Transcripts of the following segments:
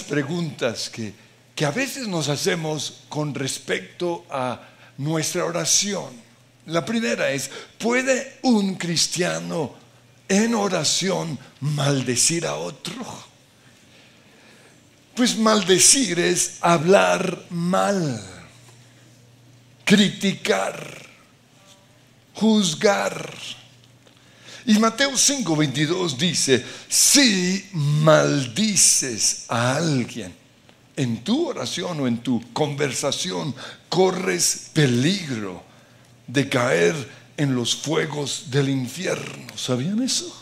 preguntas que, que a veces nos hacemos con respecto a nuestra oración. La primera es, ¿puede un cristiano en oración maldecir a otro? Pues maldecir es hablar mal, criticar, juzgar. Y Mateo 5:22 dice, si maldices a alguien en tu oración o en tu conversación, corres peligro de caer en los fuegos del infierno. ¿Sabían eso?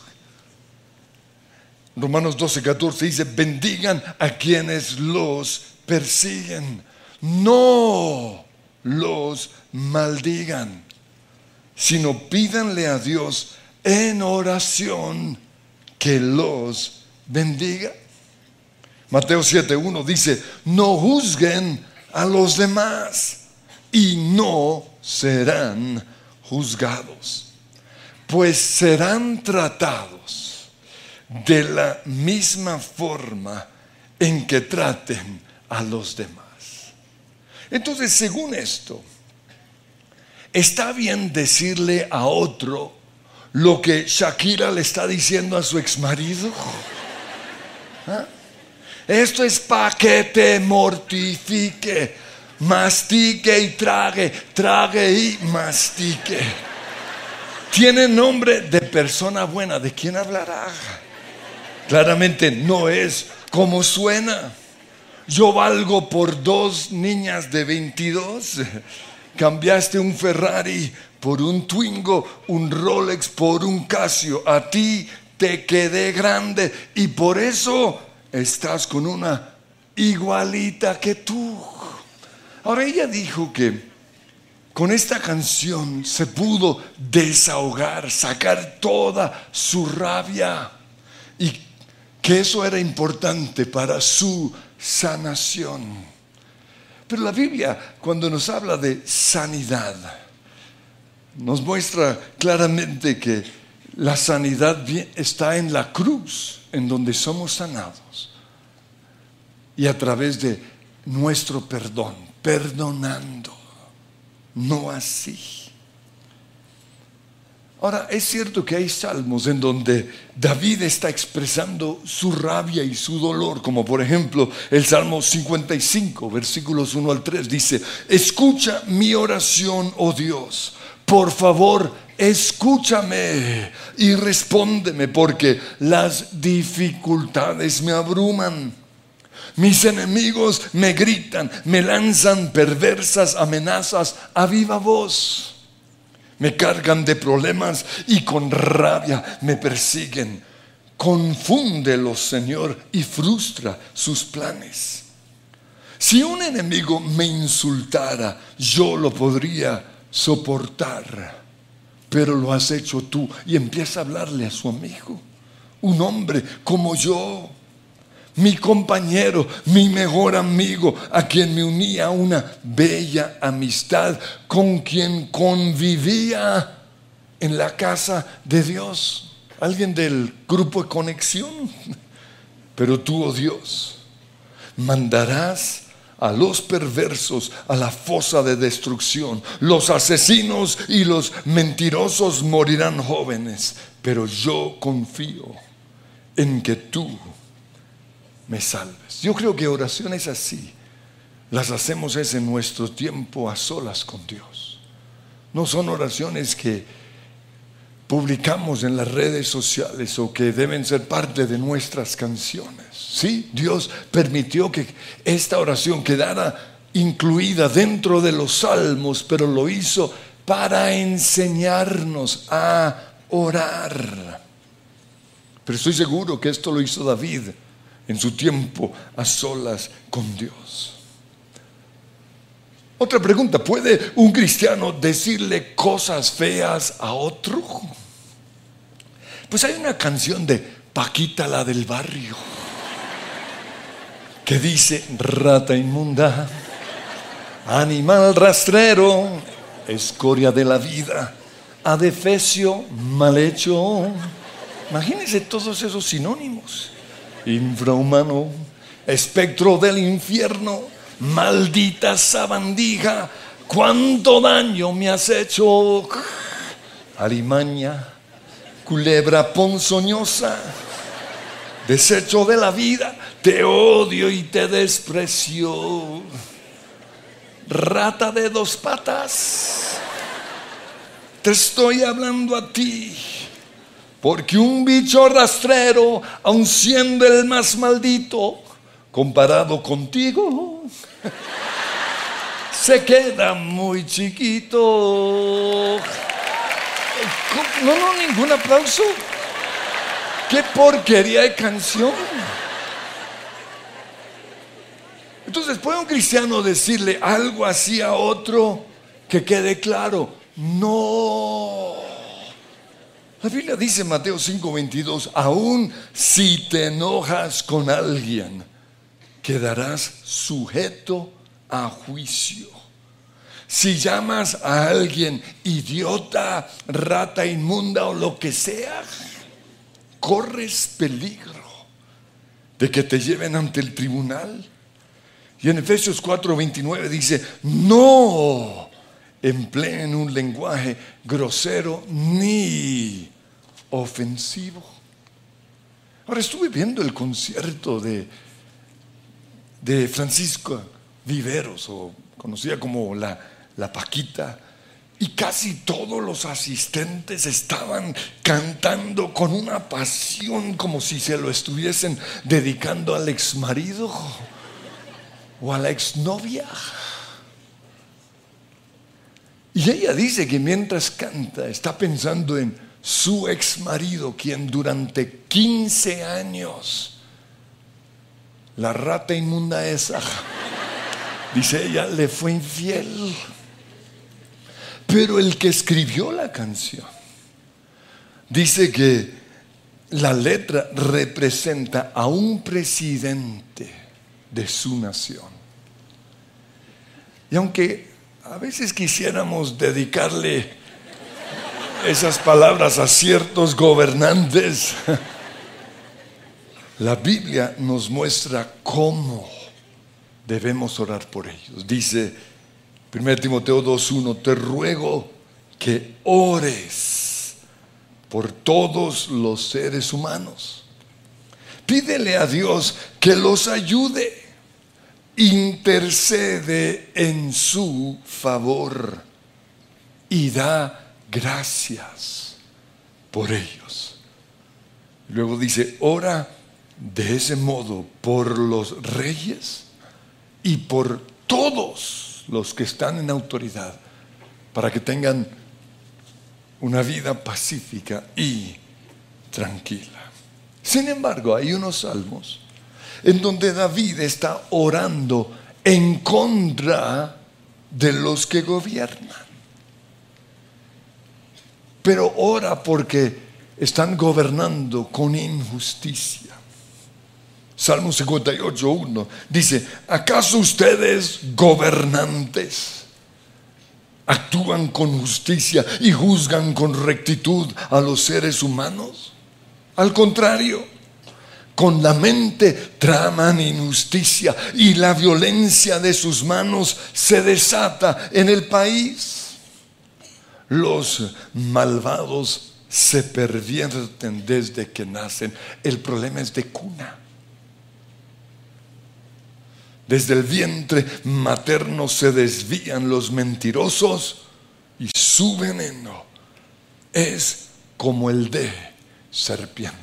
Romanos 12, 14 dice, bendigan a quienes los persiguen, no los maldigan, sino pídanle a Dios en oración que los bendiga. Mateo 7.1 dice, no juzguen a los demás y no serán juzgados, pues serán tratados de la misma forma en que traten a los demás. Entonces, según esto, está bien decirle a otro lo que Shakira le está diciendo a su exmarido. ¿Ah? Esto es para que te mortifique, mastique y trague, trague y mastique. Tiene nombre de persona buena. ¿De quién hablará? Claramente no es como suena. Yo valgo por dos niñas de 22. Cambiaste un Ferrari por un Twingo, un Rolex por un Casio. A ti te quedé grande y por eso estás con una igualita que tú. Ahora ella dijo que con esta canción se pudo desahogar, sacar toda su rabia y que eso era importante para su sanación. Pero la Biblia, cuando nos habla de sanidad, nos muestra claramente que la sanidad está en la cruz, en donde somos sanados, y a través de nuestro perdón, perdonando, no así. Ahora, es cierto que hay salmos en donde David está expresando su rabia y su dolor, como por ejemplo el Salmo 55, versículos 1 al 3, dice, escucha mi oración, oh Dios, por favor, escúchame y respóndeme, porque las dificultades me abruman. Mis enemigos me gritan, me lanzan perversas amenazas a viva voz me cargan de problemas y con rabia me persiguen. Confúndelos, Señor, y frustra sus planes. Si un enemigo me insultara, yo lo podría soportar, pero lo has hecho tú y empieza a hablarle a su amigo, un hombre como yo mi compañero, mi mejor amigo, a quien me unía una bella amistad, con quien convivía en la casa de Dios. Alguien del grupo de conexión. Pero tú, oh Dios, mandarás a los perversos a la fosa de destrucción. Los asesinos y los mentirosos morirán jóvenes. Pero yo confío en que tú me salves. Yo creo que oraciones así las hacemos es en nuestro tiempo a solas con Dios. No son oraciones que publicamos en las redes sociales o que deben ser parte de nuestras canciones. Sí, Dios permitió que esta oración quedara incluida dentro de los salmos, pero lo hizo para enseñarnos a orar. Pero estoy seguro que esto lo hizo David en su tiempo a solas con Dios. Otra pregunta, ¿puede un cristiano decirle cosas feas a otro? Pues hay una canción de Paquita la del barrio que dice, rata inmunda, animal rastrero, escoria de la vida, adefesio mal hecho. Imagínense todos esos sinónimos infrahumano, espectro del infierno, maldita sabandija, cuánto daño me has hecho. Alimaña, culebra ponzoñosa, desecho de la vida, te odio y te desprecio. Rata de dos patas, te estoy hablando a ti. Porque un bicho rastrero, aun siendo el más maldito, comparado contigo, se queda muy chiquito. No, no, ningún aplauso. Qué porquería de canción. Entonces, ¿puede un cristiano decirle algo así a otro que quede claro? No. La Biblia dice en Mateo 5:22, aún si te enojas con alguien, quedarás sujeto a juicio. Si llamas a alguien idiota, rata inmunda o lo que sea, corres peligro de que te lleven ante el tribunal. Y en Efesios 4:29 dice, no empleen un lenguaje grosero ni ofensivo. Ahora estuve viendo el concierto de, de Francisco Viveros, o conocida como la, la Paquita, y casi todos los asistentes estaban cantando con una pasión como si se lo estuviesen dedicando al ex marido o a la exnovia. Y ella dice que mientras canta está pensando en su ex marido, quien durante 15 años, la rata inmunda esa, dice ella, le fue infiel. Pero el que escribió la canción dice que la letra representa a un presidente de su nación. Y aunque a veces quisiéramos dedicarle esas palabras a ciertos gobernantes, la Biblia nos muestra cómo debemos orar por ellos. Dice 1 Timoteo 2.1, te ruego que ores por todos los seres humanos. Pídele a Dios que los ayude intercede en su favor y da gracias por ellos. Luego dice, ora de ese modo por los reyes y por todos los que están en autoridad, para que tengan una vida pacífica y tranquila. Sin embargo, hay unos salmos en donde David está orando en contra de los que gobiernan. Pero ora porque están gobernando con injusticia. Salmo 58.1 dice, ¿acaso ustedes gobernantes actúan con justicia y juzgan con rectitud a los seres humanos? Al contrario, con la mente traman injusticia y la violencia de sus manos se desata en el país. Los malvados se pervierten desde que nacen. El problema es de cuna. Desde el vientre materno se desvían los mentirosos y su veneno es como el de serpiente.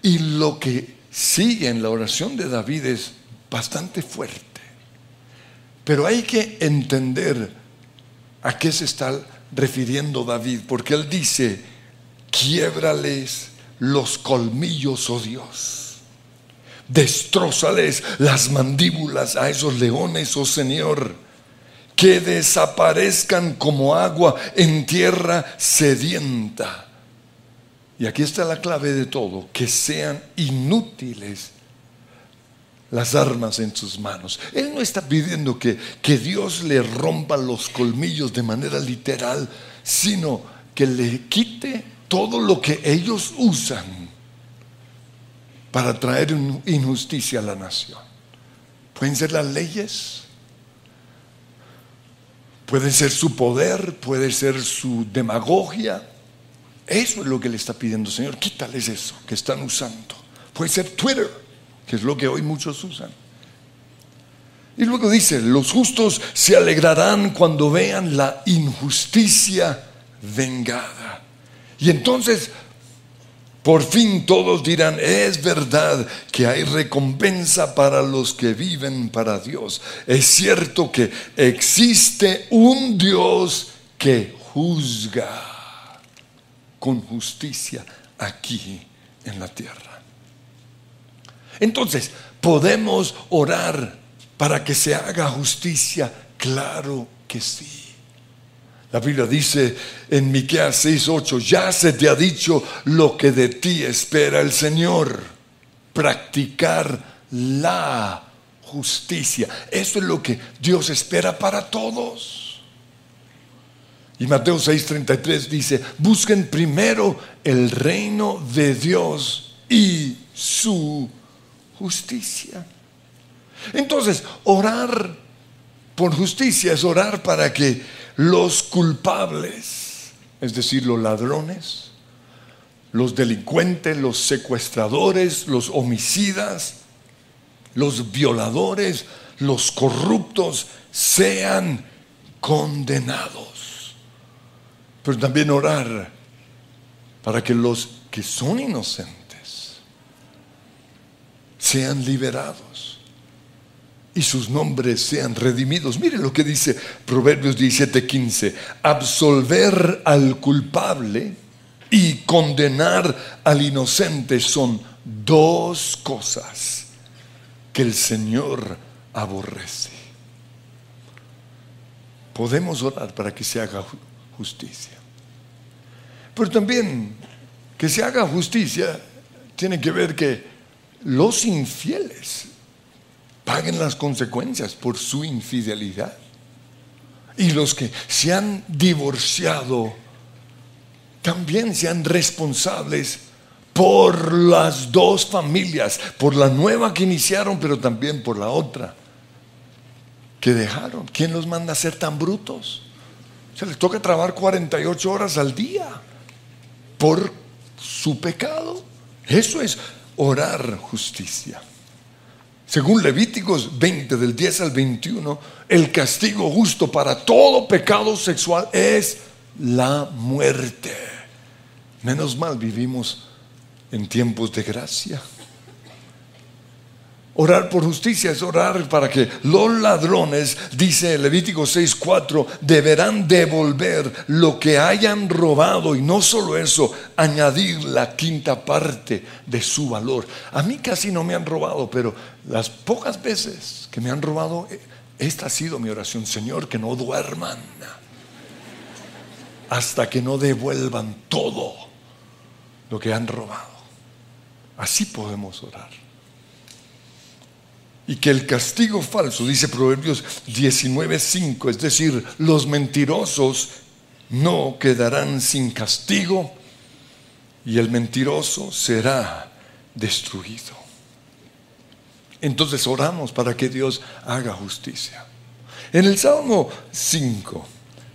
Y lo que sigue en la oración de David es bastante fuerte. Pero hay que entender a qué se está refiriendo David, porque él dice, quiebrales los colmillos, oh Dios. Destrózales las mandíbulas a esos leones, oh Señor. Que desaparezcan como agua en tierra sedienta y aquí está la clave de todo, que sean inútiles las armas en sus manos. Él no está pidiendo que, que Dios le rompa los colmillos de manera literal, sino que le quite todo lo que ellos usan para traer injusticia a la nación. Pueden ser las leyes, puede ser su poder, puede ser su demagogia. Eso es lo que le está pidiendo Señor. Quítales eso que están usando. Puede ser Twitter, que es lo que hoy muchos usan. Y luego dice, los justos se alegrarán cuando vean la injusticia vengada. Y entonces por fin todos dirán, es verdad que hay recompensa para los que viven para Dios. Es cierto que existe un Dios que juzga con justicia aquí en la tierra. Entonces, ¿podemos orar para que se haga justicia? Claro que sí. La Biblia dice en Miqueas 6:8, ya se te ha dicho lo que de ti espera el Señor, practicar la justicia. Eso es lo que Dios espera para todos. Y Mateo 6:33 dice, busquen primero el reino de Dios y su justicia. Entonces, orar por justicia es orar para que los culpables, es decir, los ladrones, los delincuentes, los secuestradores, los homicidas, los violadores, los corruptos, sean condenados. Pero también orar para que los que son inocentes sean liberados y sus nombres sean redimidos. Mire lo que dice Proverbios 17:15, absolver al culpable y condenar al inocente son dos cosas que el Señor aborrece. Podemos orar para que se haga justicia. Pero también que se haga justicia tiene que ver que los infieles paguen las consecuencias por su infidelidad. Y los que se han divorciado también sean responsables por las dos familias, por la nueva que iniciaron, pero también por la otra que dejaron. ¿Quién los manda a ser tan brutos? Se les toca trabajar 48 horas al día por su pecado. Eso es orar justicia. Según Levíticos 20, del 10 al 21, el castigo justo para todo pecado sexual es la muerte. Menos mal vivimos en tiempos de gracia. Orar por justicia es orar para que los ladrones, dice Levítico 6:4, deberán devolver lo que hayan robado y no solo eso, añadir la quinta parte de su valor. A mí casi no me han robado, pero las pocas veces que me han robado, eh, esta ha sido mi oración, Señor, que no duerman hasta que no devuelvan todo lo que han robado. Así podemos orar y que el castigo falso, dice Proverbios 19:5, es decir, los mentirosos no quedarán sin castigo y el mentiroso será destruido. Entonces oramos para que Dios haga justicia. En el Salmo 5,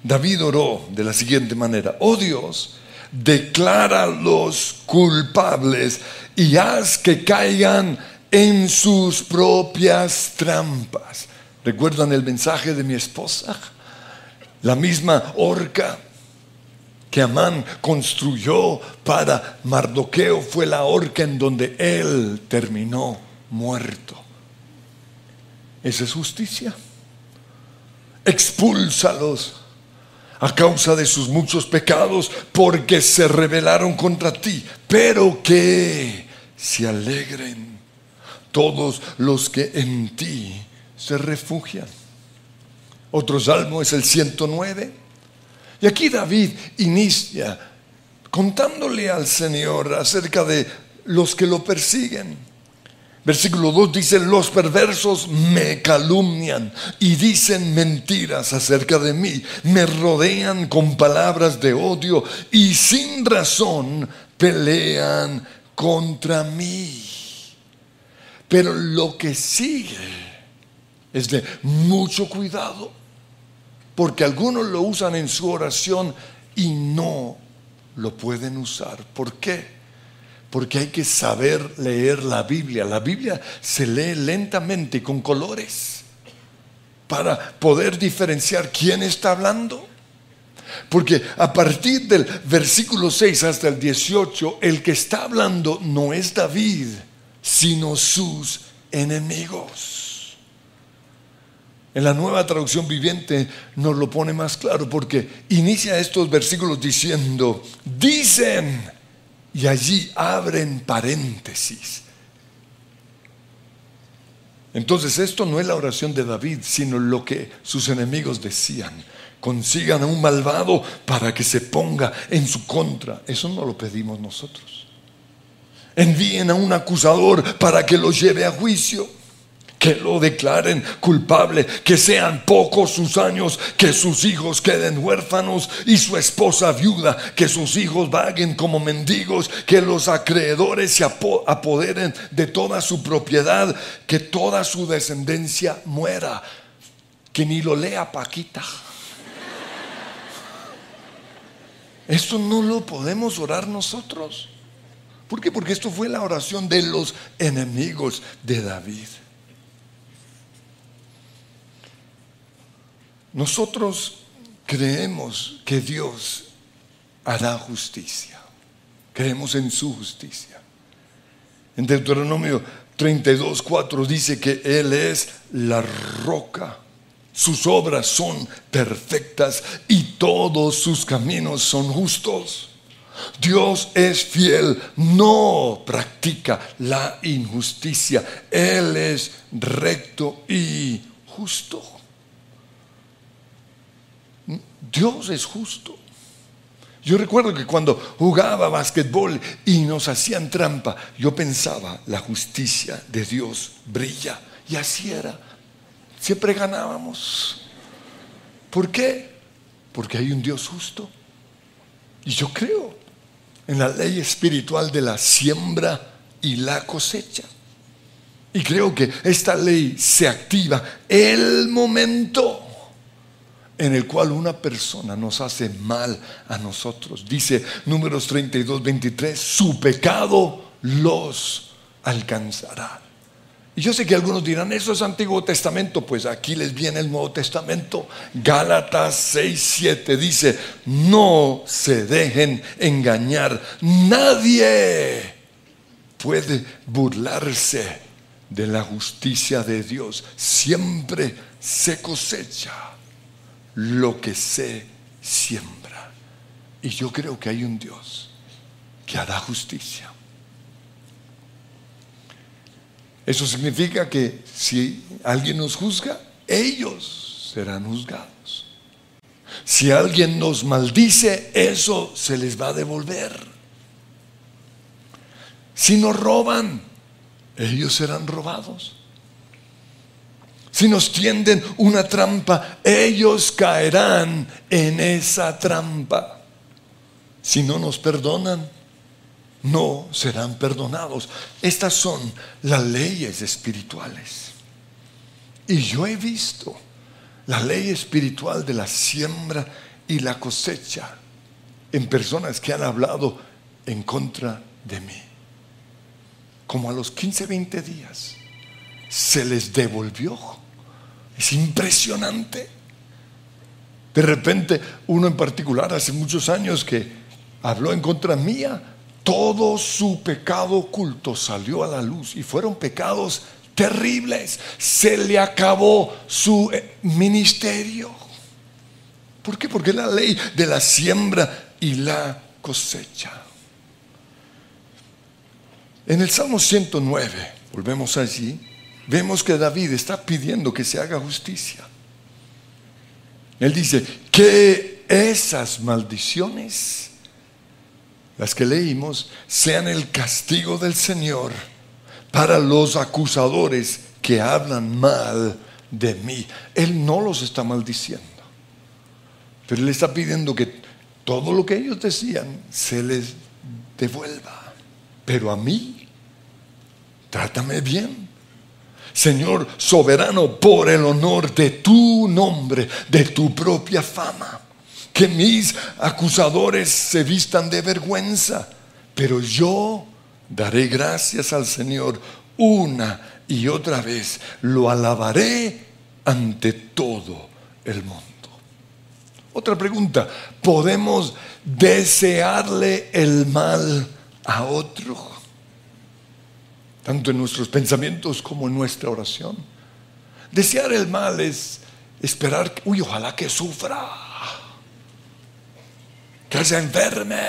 David oró de la siguiente manera, oh Dios, declara los culpables y haz que caigan en sus propias trampas. ¿Recuerdan el mensaje de mi esposa? La misma horca que Amán construyó para Mardoqueo fue la horca en donde él terminó muerto. Esa es justicia. Expúlsalos a causa de sus muchos pecados porque se rebelaron contra ti, pero que se alegren todos los que en ti se refugian. Otro salmo es el 109. Y aquí David inicia contándole al Señor acerca de los que lo persiguen. Versículo 2 dice, los perversos me calumnian y dicen mentiras acerca de mí, me rodean con palabras de odio y sin razón pelean contra mí. Pero lo que sigue es de mucho cuidado, porque algunos lo usan en su oración y no lo pueden usar. ¿Por qué? Porque hay que saber leer la Biblia. La Biblia se lee lentamente con colores para poder diferenciar quién está hablando. Porque a partir del versículo 6 hasta el 18, el que está hablando no es David, sino sus enemigos. En la nueva traducción viviente nos lo pone más claro porque inicia estos versículos diciendo, dicen, y allí abren paréntesis. Entonces esto no es la oración de David, sino lo que sus enemigos decían. Consigan a un malvado para que se ponga en su contra. Eso no lo pedimos nosotros. Envíen a un acusador para que lo lleve a juicio que lo declaren culpable, que sean pocos sus años, que sus hijos queden huérfanos y su esposa viuda, que sus hijos vaguen como mendigos, que los acreedores se apoderen de toda su propiedad, que toda su descendencia muera, que ni lo lea Paquita. Esto no lo podemos orar nosotros. ¿Por qué? Porque esto fue la oración de los enemigos de David. Nosotros creemos que Dios hará justicia. Creemos en su justicia. En Deuteronomio 32, 4 dice que Él es la roca. Sus obras son perfectas y todos sus caminos son justos. Dios es fiel, no practica la injusticia. Él es recto y justo. Dios es justo. Yo recuerdo que cuando jugaba básquetbol y nos hacían trampa, yo pensaba, la justicia de Dios brilla. Y así era. Siempre ganábamos. ¿Por qué? Porque hay un Dios justo. Y yo creo en la ley espiritual de la siembra y la cosecha. Y creo que esta ley se activa el momento en el cual una persona nos hace mal a nosotros. Dice números 32, 23, su pecado los alcanzará. Y yo sé que algunos dirán, eso es Antiguo Testamento, pues aquí les viene el Nuevo Testamento. Gálatas 6, 7 dice, no se dejen engañar, nadie puede burlarse de la justicia de Dios, siempre se cosecha lo que se siembra. Y yo creo que hay un Dios que hará justicia. Eso significa que si alguien nos juzga, ellos serán juzgados. Si alguien nos maldice, eso se les va a devolver. Si nos roban, ellos serán robados. Si nos tienden una trampa, ellos caerán en esa trampa. Si no nos perdonan, no serán perdonados. Estas son las leyes espirituales. Y yo he visto la ley espiritual de la siembra y la cosecha en personas que han hablado en contra de mí. Como a los 15, 20 días se les devolvió es impresionante. De repente, uno en particular, hace muchos años que habló en contra mía, todo su pecado oculto salió a la luz y fueron pecados terribles. Se le acabó su eh, ministerio. ¿Por qué? Porque la ley de la siembra y la cosecha. En el Salmo 109, volvemos allí, vemos que David está pidiendo que se haga justicia. Él dice que esas maldiciones, las que leímos, sean el castigo del Señor para los acusadores que hablan mal de mí. Él no los está maldiciendo, pero él está pidiendo que todo lo que ellos decían se les devuelva. Pero a mí, trátame bien Señor soberano, por el honor de tu nombre, de tu propia fama. Que mis acusadores se vistan de vergüenza, pero yo daré gracias al Señor una y otra vez. Lo alabaré ante todo el mundo. Otra pregunta, ¿podemos desearle el mal a otro? Tanto en nuestros pensamientos como en nuestra oración. Desear el mal es esperar, uy, ojalá que sufra, que se enferme,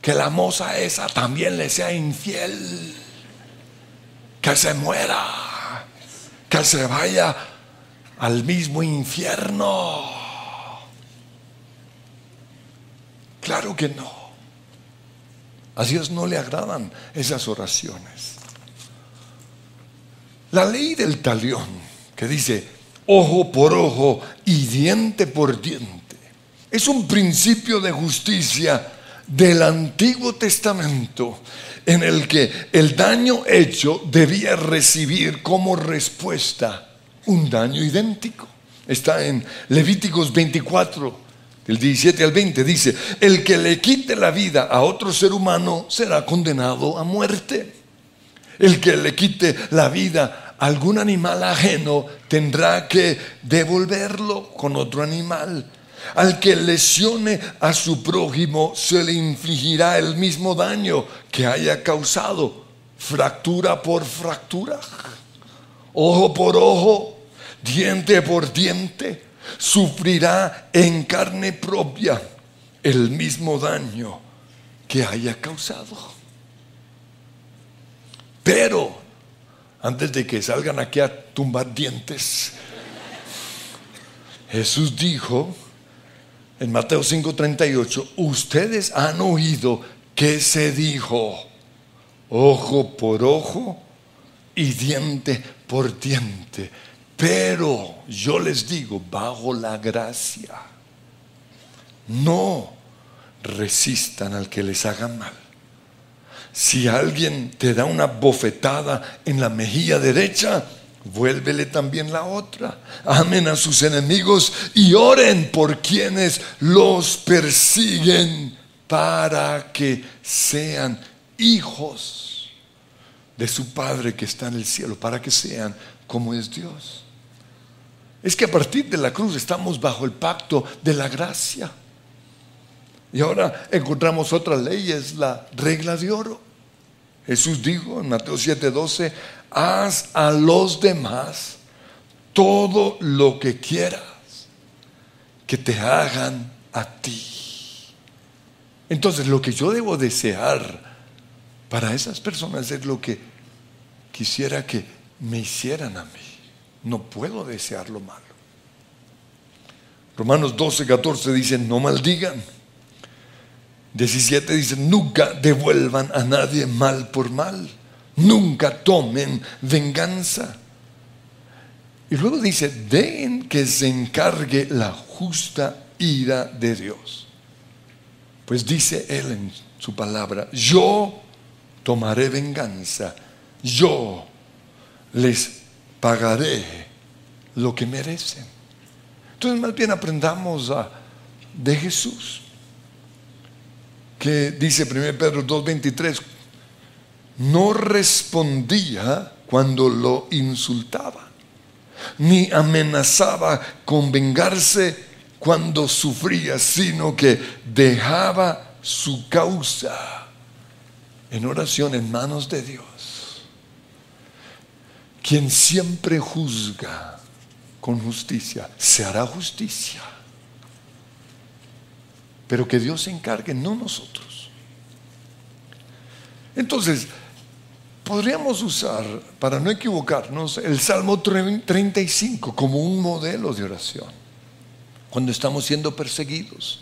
que la moza esa también le sea infiel, que se muera, que se vaya al mismo infierno. Claro que no. A Dios no le agradan esas oraciones. La ley del talión, que dice ojo por ojo y diente por diente, es un principio de justicia del Antiguo Testamento en el que el daño hecho debía recibir como respuesta un daño idéntico. Está en Levíticos 24, del 17 al 20. Dice, el que le quite la vida a otro ser humano será condenado a muerte. El que le quite la vida a algún animal ajeno tendrá que devolverlo con otro animal. Al que lesione a su prójimo se le infligirá el mismo daño que haya causado, fractura por fractura, ojo por ojo, diente por diente, sufrirá en carne propia el mismo daño que haya causado. Pero, antes de que salgan aquí a tumbar dientes, Jesús dijo en Mateo 5:38, ustedes han oído que se dijo, ojo por ojo y diente por diente. Pero yo les digo, bajo la gracia, no resistan al que les haga mal. Si alguien te da una bofetada en la mejilla derecha, vuélvele también la otra. Amen a sus enemigos y oren por quienes los persiguen para que sean hijos de su Padre que está en el cielo, para que sean como es Dios es que a partir de la cruz estamos bajo el pacto de la gracia. Y ahora encontramos otra ley, es la regla de oro. Jesús dijo en Mateo 7:12, haz a los demás todo lo que quieras que te hagan a ti. Entonces lo que yo debo desear para esas personas es lo que quisiera que me hicieran a mí. No puedo desear lo malo. Romanos 12, 14 dice, no maldigan. 17 dice, nunca devuelvan a nadie mal por mal. Nunca tomen venganza. Y luego dice, den que se encargue la justa ira de Dios. Pues dice él en su palabra, yo tomaré venganza, yo les pagaré lo que merecen. Entonces más bien aprendamos de Jesús, que dice 1 Pedro 2.23, no respondía cuando lo insultaba, ni amenazaba con vengarse cuando sufría, sino que dejaba su causa en oración en manos de Dios quien siempre juzga con justicia, se hará justicia. Pero que Dios se encargue, no nosotros. Entonces, podríamos usar, para no equivocarnos, el Salmo 35 como un modelo de oración, cuando estamos siendo perseguidos.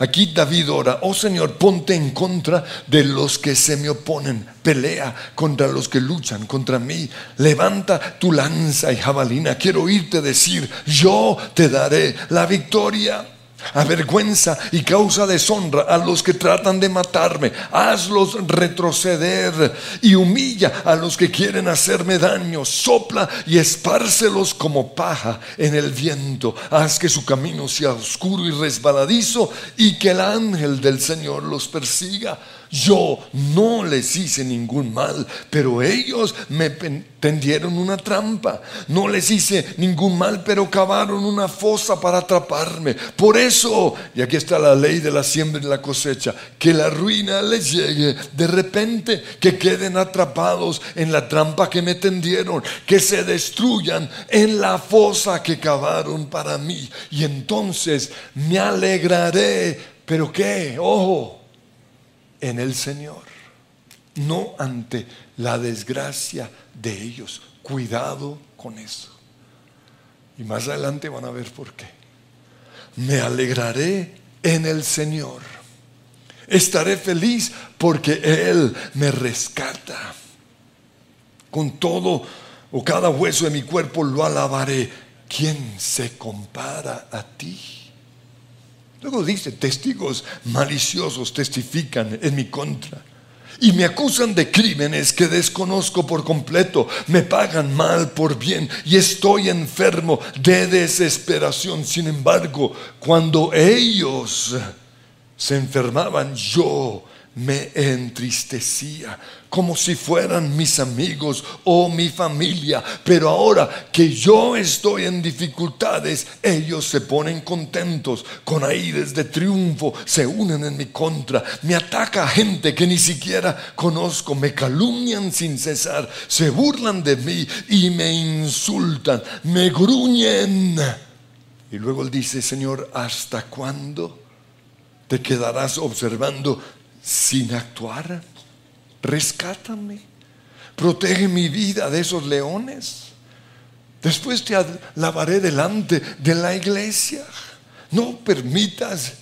Aquí David ora, oh Señor, ponte en contra de los que se me oponen, pelea contra los que luchan contra mí, levanta tu lanza y jabalina, quiero oírte decir, yo te daré la victoria. Avergüenza y causa deshonra a los que tratan de matarme. Hazlos retroceder y humilla a los que quieren hacerme daño. Sopla y espárcelos como paja en el viento. Haz que su camino sea oscuro y resbaladizo y que el ángel del Señor los persiga. Yo no les hice ningún mal, pero ellos me tendieron una trampa. No les hice ningún mal, pero cavaron una fosa para atraparme. Por eso, y aquí está la ley de la siembra y la cosecha, que la ruina les llegue de repente, que queden atrapados en la trampa que me tendieron, que se destruyan en la fosa que cavaron para mí. Y entonces me alegraré. Pero qué, ojo en el Señor, no ante la desgracia de ellos. Cuidado con eso. Y más adelante van a ver por qué. Me alegraré en el Señor. Estaré feliz porque Él me rescata. Con todo o cada hueso de mi cuerpo lo alabaré. ¿Quién se compara a ti? Luego dice, testigos maliciosos testifican en mi contra y me acusan de crímenes que desconozco por completo, me pagan mal por bien y estoy enfermo de desesperación. Sin embargo, cuando ellos se enfermaban, yo me entristecía como si fueran mis amigos o mi familia. Pero ahora que yo estoy en dificultades, ellos se ponen contentos, con aires de triunfo, se unen en mi contra. Me ataca gente que ni siquiera conozco, me calumnian sin cesar, se burlan de mí y me insultan, me gruñen. Y luego él dice, Señor, ¿hasta cuándo te quedarás observando sin actuar. Rescátame. Protege mi vida de esos leones. Después te lavaré delante de la iglesia. No permitas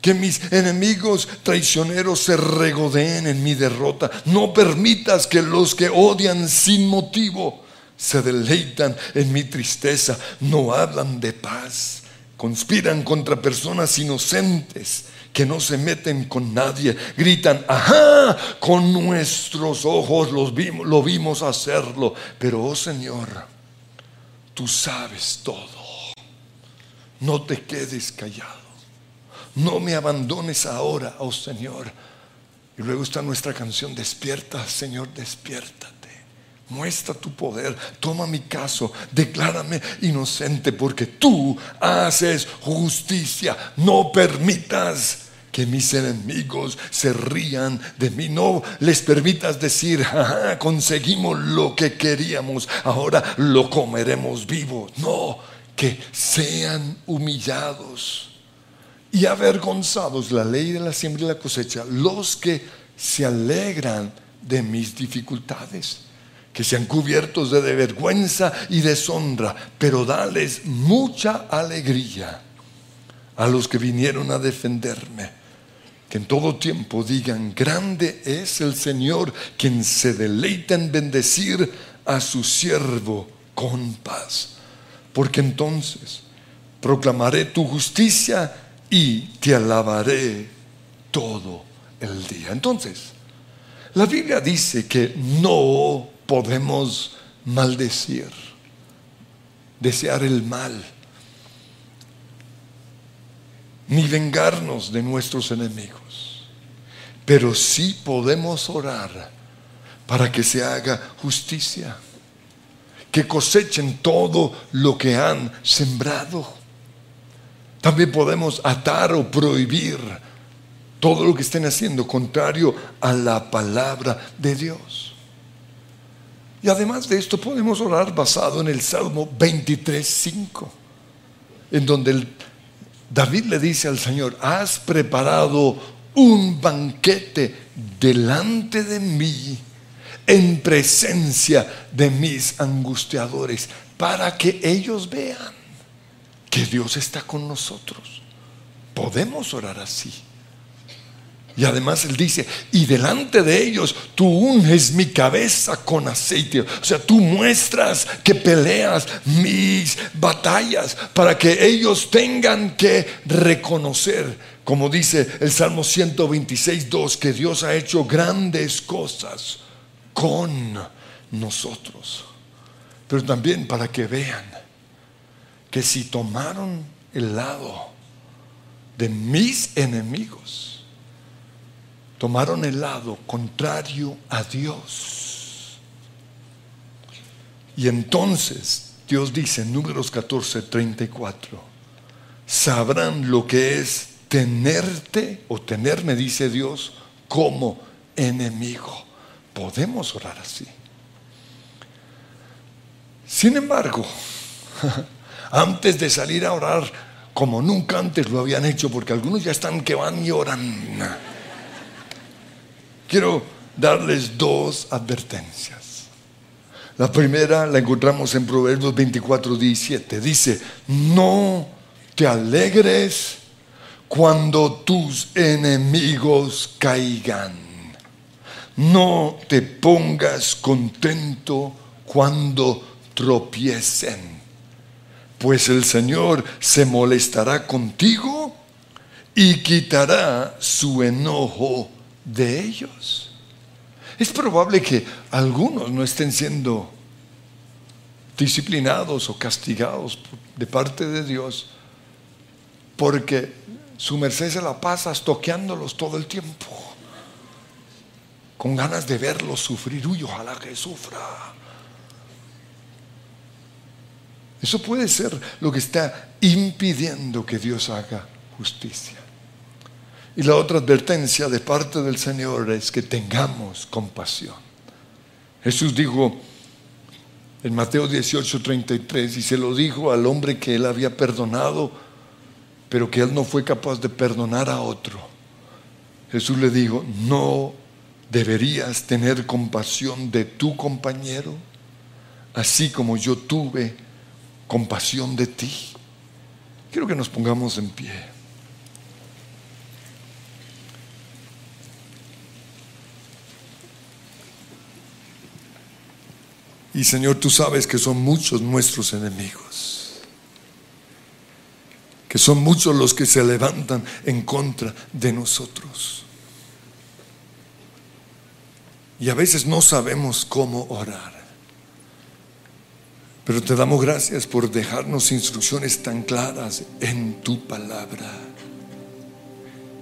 que mis enemigos traicioneros se regodeen en mi derrota. No permitas que los que odian sin motivo se deleitan en mi tristeza. No hablan de paz. Conspiran contra personas inocentes que no se meten con nadie, gritan, ajá, con nuestros ojos los vimos, lo vimos hacerlo, pero oh Señor, tú sabes todo, no te quedes callado, no me abandones ahora, oh Señor. Y luego está nuestra canción, despierta, Señor, despiértate. Muestra tu poder, toma mi caso, declárame inocente porque tú haces justicia. No permitas que mis enemigos se rían de mí. No les permitas decir, conseguimos lo que queríamos, ahora lo comeremos vivo. No, que sean humillados y avergonzados la ley de la siembra y la cosecha, los que se alegran de mis dificultades que sean cubiertos de vergüenza y deshonra, pero dales mucha alegría a los que vinieron a defenderme. Que en todo tiempo digan, grande es el Señor quien se deleita en bendecir a su siervo con paz. Porque entonces proclamaré tu justicia y te alabaré todo el día. Entonces, la Biblia dice que no podemos maldecir, desear el mal, ni vengarnos de nuestros enemigos. Pero sí podemos orar para que se haga justicia, que cosechen todo lo que han sembrado. También podemos atar o prohibir todo lo que estén haciendo contrario a la palabra de Dios. Y además de esto podemos orar basado en el Salmo 23.5, en donde David le dice al Señor, has preparado un banquete delante de mí en presencia de mis angustiadores, para que ellos vean que Dios está con nosotros. Podemos orar así. Y además él dice, y delante de ellos tú unges mi cabeza con aceite. O sea, tú muestras que peleas mis batallas para que ellos tengan que reconocer, como dice el Salmo 126, 2, que Dios ha hecho grandes cosas con nosotros. Pero también para que vean que si tomaron el lado de mis enemigos, tomaron el lado contrario a Dios. Y entonces Dios dice en números 14, 34, sabrán lo que es tenerte o tenerme, dice Dios, como enemigo. Podemos orar así. Sin embargo, antes de salir a orar, como nunca antes lo habían hecho, porque algunos ya están que van y oran quiero darles dos advertencias. La primera la encontramos en Proverbios 24, 17. Dice, no te alegres cuando tus enemigos caigan. No te pongas contento cuando tropiecen, pues el Señor se molestará contigo y quitará su enojo de ellos. Es probable que algunos no estén siendo disciplinados o castigados de parte de Dios porque su merced se la pasa toqueándolos todo el tiempo, con ganas de verlos sufrir. Uy, ojalá que sufra. Eso puede ser lo que está impidiendo que Dios haga justicia. Y la otra advertencia de parte del Señor es que tengamos compasión. Jesús dijo en Mateo 18, 33, y se lo dijo al hombre que él había perdonado, pero que él no fue capaz de perdonar a otro. Jesús le dijo, no deberías tener compasión de tu compañero, así como yo tuve compasión de ti. Quiero que nos pongamos en pie. Y Señor, tú sabes que son muchos nuestros enemigos. Que son muchos los que se levantan en contra de nosotros. Y a veces no sabemos cómo orar. Pero te damos gracias por dejarnos instrucciones tan claras en tu palabra.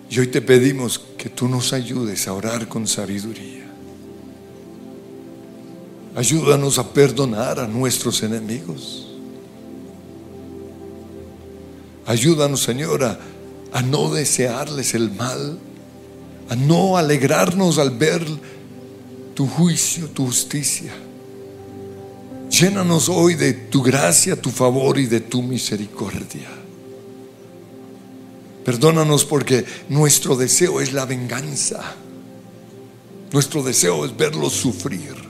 Y hoy te pedimos que tú nos ayudes a orar con sabiduría. Ayúdanos a perdonar a nuestros enemigos. Ayúdanos, Señora, a no desearles el mal, a no alegrarnos al ver tu juicio, tu justicia. Llénanos hoy de tu gracia, tu favor y de tu misericordia. Perdónanos porque nuestro deseo es la venganza. Nuestro deseo es verlos sufrir.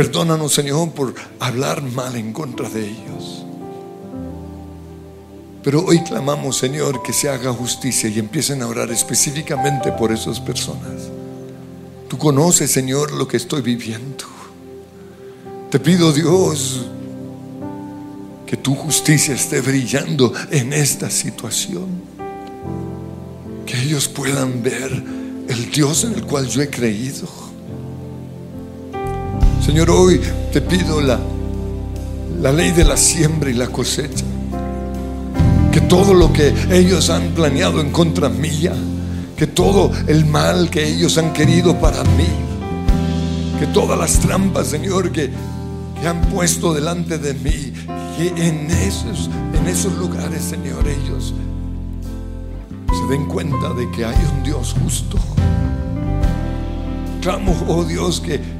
Perdónanos, Señor, por hablar mal en contra de ellos. Pero hoy clamamos, Señor, que se haga justicia y empiecen a orar específicamente por esas personas. Tú conoces, Señor, lo que estoy viviendo. Te pido, Dios, que tu justicia esté brillando en esta situación. Que ellos puedan ver el Dios en el cual yo he creído Señor, hoy te pido la, la ley de la siembra y la cosecha. Que todo lo que ellos han planeado en contra mía, que todo el mal que ellos han querido para mí, que todas las trampas, Señor, que, que han puesto delante de mí, que en esos, en esos lugares, Señor, ellos se den cuenta de que hay un Dios justo. Clamo, oh Dios, que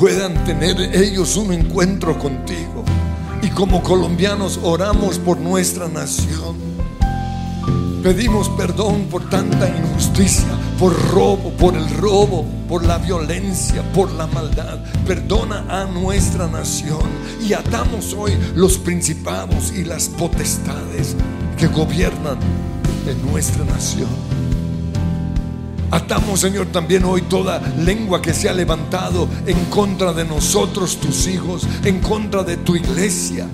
puedan tener ellos un encuentro contigo. Y como colombianos oramos por nuestra nación. Pedimos perdón por tanta injusticia, por robo, por el robo, por la violencia, por la maldad. Perdona a nuestra nación y atamos hoy los principados y las potestades que gobiernan en nuestra nación. Atamos, Señor, también hoy toda lengua que se ha levantado en contra de nosotros, tus hijos, en contra de tu iglesia.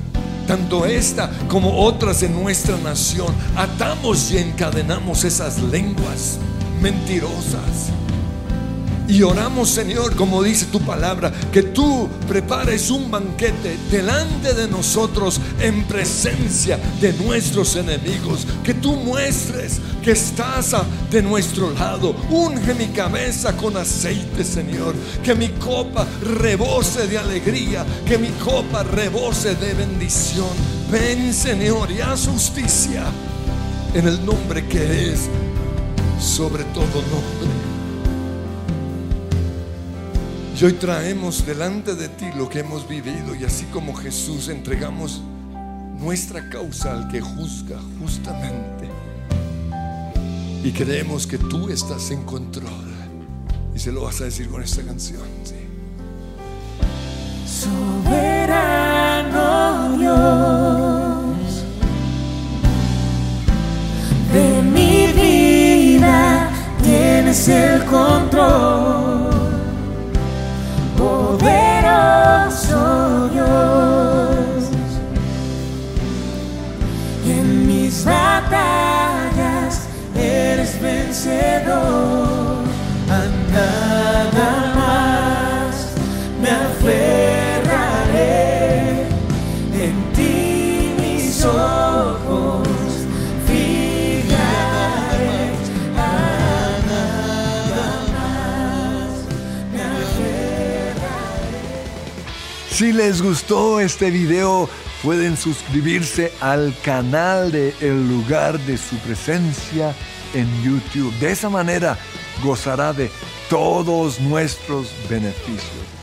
Tanto esta como otras en nuestra nación. Atamos y encadenamos esas lenguas mentirosas y oramos, Señor, como dice tu palabra, que tú prepares un banquete delante de nosotros en presencia de nuestros enemigos. Que tú muestres que estás de nuestro lado. Unge mi cabeza con aceite, Señor. Que mi copa rebose de alegría. Que mi copa rebose de bendición. Ven, Señor, y haz justicia en el nombre que es sobre todo nombre. Y hoy traemos delante de ti lo que hemos vivido y así como Jesús entregamos nuestra causa al que juzga justamente. Y creemos que tú estás en control. Y se lo vas a decir con esta canción. Soberano Dios de mi vida, tienes el control vencedor. A nada más me aferraré en ti mis ojos. Si les gustó este video, pueden suscribirse al canal de El lugar de su presencia en YouTube. De esa manera gozará de todos nuestros beneficios.